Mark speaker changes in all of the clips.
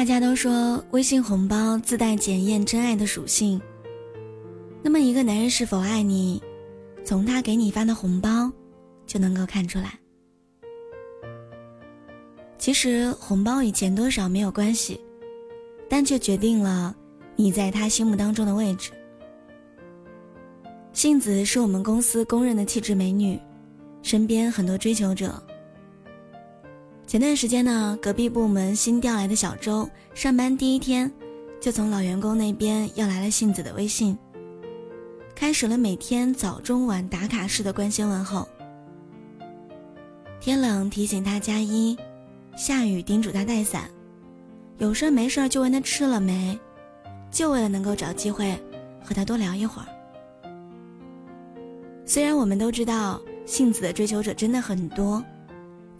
Speaker 1: 大家都说微信红包自带检验真爱的属性。那么一个男人是否爱你，从他给你发的红包就能够看出来。其实红包与钱多少没有关系，但却决定了你在他心目当中的位置。杏子是我们公司公认的气质美女，身边很多追求者。前段时间呢，隔壁部门新调来的小周，上班第一天，就从老员工那边要来了杏子的微信，开始了每天早中晚打卡式的关心问候。天冷提醒他加衣，下雨叮嘱他带伞，有事没事就问他吃了没，就为了能够找机会和他多聊一会儿。虽然我们都知道杏子的追求者真的很多。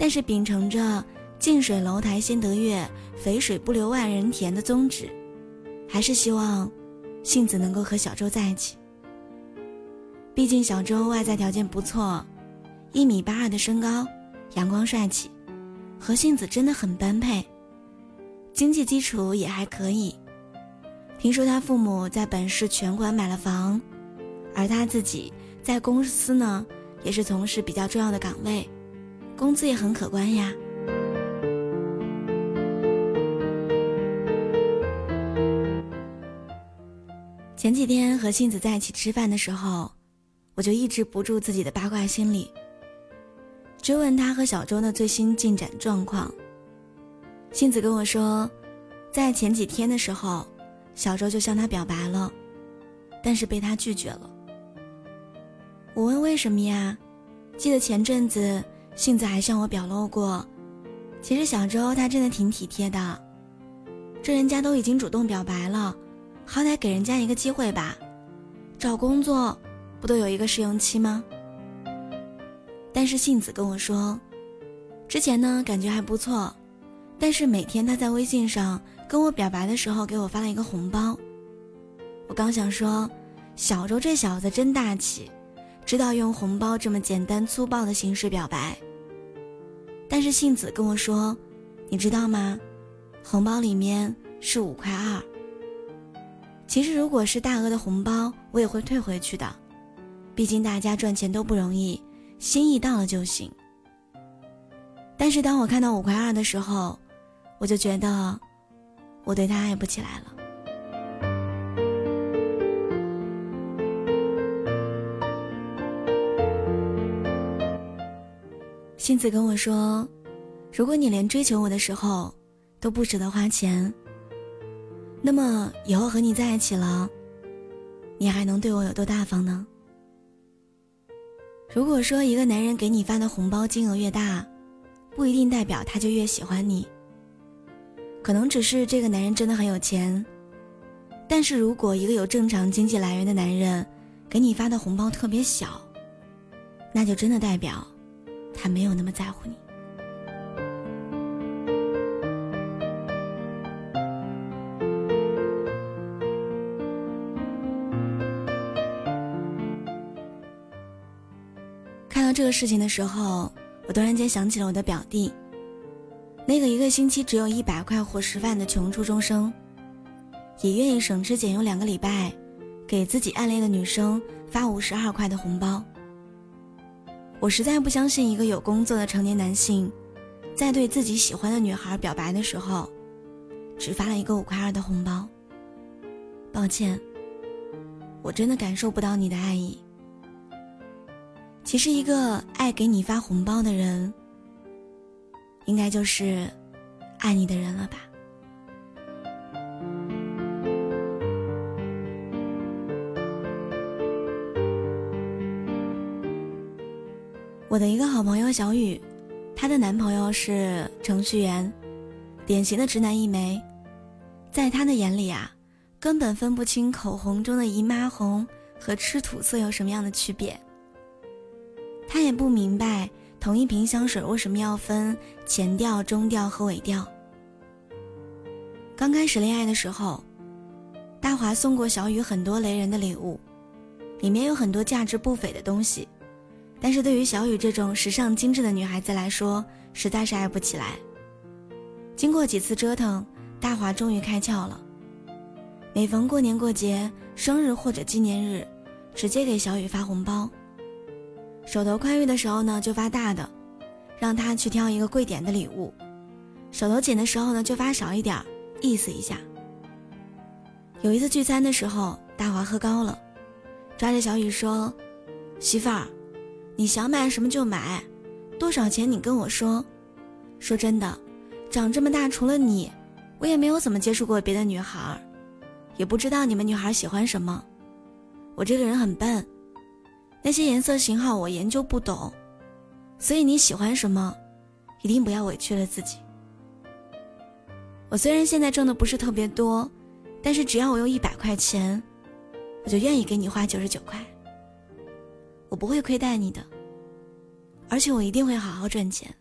Speaker 1: 但是秉承着近水楼台先得月，肥水不流外人田的宗旨，还是希望杏子能够和小周在一起。毕竟小周外在条件不错，一米八二的身高，阳光帅气，和杏子真的很般配。经济基础也还可以，听说他父母在本市全款买了房，而他自己在公司呢，也是从事比较重要的岗位。工资也很可观呀。前几天和杏子在一起吃饭的时候，我就抑制不住自己的八卦心理，追问他和小周的最新进展状况。杏子跟我说，在前几天的时候，小周就向他表白了，但是被他拒绝了。我问为什么呀？记得前阵子。杏子还向我表露过，其实小周他真的挺体贴的，这人家都已经主动表白了，好歹给人家一个机会吧。找工作不都有一个试用期吗？但是杏子跟我说，之前呢感觉还不错，但是每天他在微信上跟我表白的时候，给我发了一个红包。我刚想说，小周这小子真大气，知道用红包这么简单粗暴的形式表白。但是杏子跟我说：“你知道吗？红包里面是五块二。其实如果是大额的红包，我也会退回去的，毕竟大家赚钱都不容易，心意到了就行。但是当我看到五块二的时候，我就觉得我对他爱不起来了。”杏子跟我说：“如果你连追求我的时候都不舍得花钱，那么以后和你在一起了，你还能对我有多大方呢？”如果说一个男人给你发的红包金额越大，不一定代表他就越喜欢你，可能只是这个男人真的很有钱。但是如果一个有正常经济来源的男人给你发的红包特别小，那就真的代表。他没有那么在乎你。看到这个事情的时候，我突然间想起了我的表弟，那个一个星期只有一百块伙食饭的穷初中生，也愿意省吃俭用两个礼拜，给自己暗恋的女生发五十二块的红包。我实在不相信一个有工作的成年男性，在对自己喜欢的女孩表白的时候，只发了一个五块二的红包。抱歉，我真的感受不到你的爱意。其实，一个爱给你发红包的人，应该就是爱你的人了吧。我的一个好朋友小雨，她的男朋友是程序员，典型的直男一枚，在他的眼里啊，根本分不清口红中的姨妈红和吃土色有什么样的区别。他也不明白同一瓶香水为什么要分前调、中调和尾调。刚开始恋爱的时候，大华送过小雨很多雷人的礼物，里面有很多价值不菲的东西。但是对于小雨这种时尚精致的女孩子来说，实在是爱不起来。经过几次折腾，大华终于开窍了。每逢过年过节、生日或者纪念日，直接给小雨发红包。手头宽裕的时候呢，就发大的，让她去挑一个贵点的礼物；手头紧的时候呢，就发少一点，意思一下。有一次聚餐的时候，大华喝高了，抓着小雨说：“媳妇儿，你想买什么就买，多少钱你跟我说。说真的，长这么大除了你，我也没有怎么接触过别的女孩，也不知道你们女孩喜欢什么。我这个人很笨，那些颜色型号我研究不懂，所以你喜欢什么，一定不要委屈了自己。我虽然现在挣的不是特别多。”但是只要我有一百块钱，我就愿意给你花九十九块。我不会亏待你的，而且我一定会好好赚钱，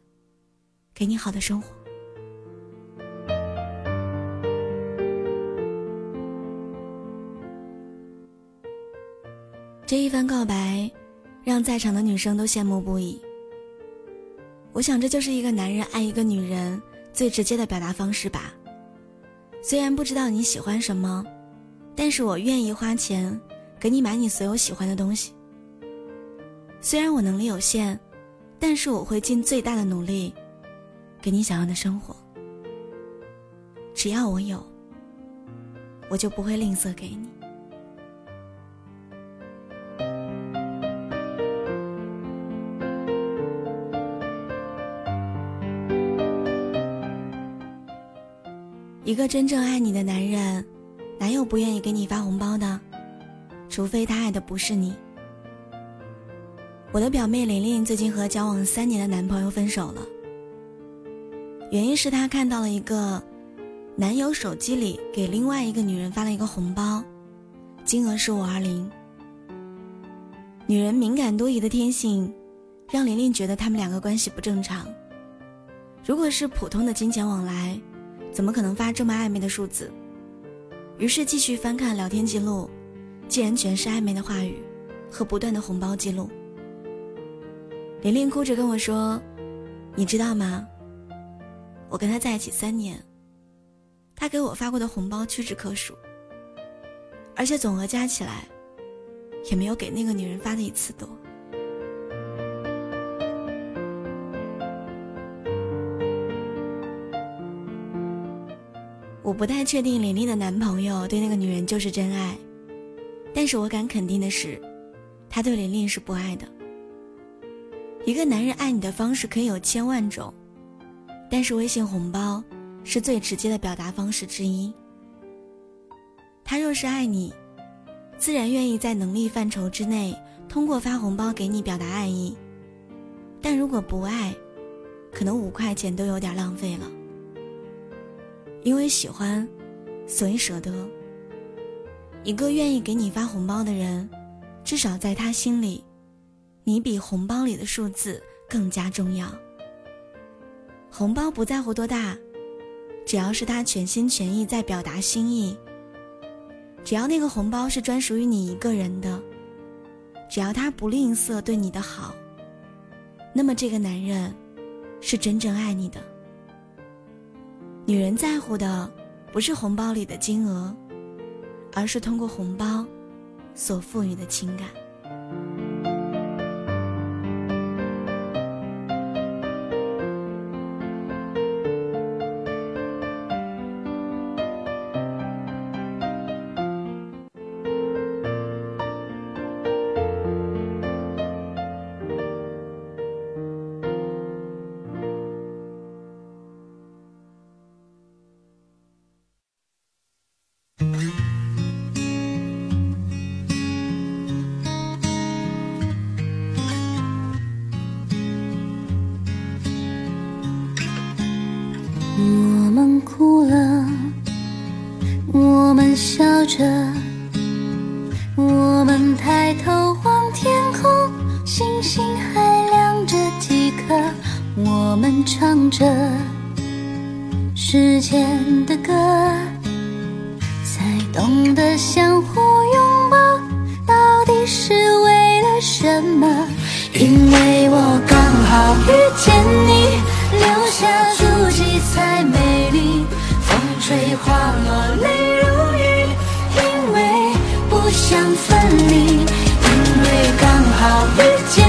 Speaker 1: 给你好的生活。这一番告白，让在场的女生都羡慕不已。我想，这就是一个男人爱一个女人最直接的表达方式吧。虽然不知道你喜欢什么，但是我愿意花钱给你买你所有喜欢的东西。虽然我能力有限，但是我会尽最大的努力，给你想要的生活。只要我有，我就不会吝啬给你。一个真正爱你的男人，哪有不愿意给你发红包的？除非他爱的不是你。我的表妹玲玲最近和交往三年的男朋友分手了，原因是她看到了一个男友手机里给另外一个女人发了一个红包，金额是五二零。女人敏感多疑的天性，让玲玲觉得他们两个关系不正常。如果是普通的金钱往来，怎么可能发这么暧昧的数字？于是继续翻看聊天记录，竟然全是暧昧的话语和不断的红包记录。玲玲哭着跟我说：“你知道吗？我跟他在一起三年，他给我发过的红包屈指可数，而且总额加起来，也没有给那个女人发的一次多。”我不太确定玲玲的男朋友对那个女人就是真爱，但是我敢肯定的是，他对玲玲是不爱的。一个男人爱你的方式可以有千万种，但是微信红包是最直接的表达方式之一。他若是爱你，自然愿意在能力范畴之内通过发红包给你表达爱意；但如果不爱，可能五块钱都有点浪费了。因为喜欢，所以舍得。一个愿意给你发红包的人，至少在他心里，你比红包里的数字更加重要。红包不在乎多大，只要是他全心全意在表达心意，只要那个红包是专属于你一个人的，只要他不吝啬对你的好，那么这个男人是真正爱你的。女人在乎的不是红包里的金额，而是通过红包所赋予的情感。
Speaker 2: 哭了，我们笑着，我们抬头望天空，星星还亮着几颗。我们唱着时间的歌，才懂得相互拥抱，到底是为了什么？因为我刚好遇见你，水。花落，泪如雨，因为不想分离，因为刚好遇见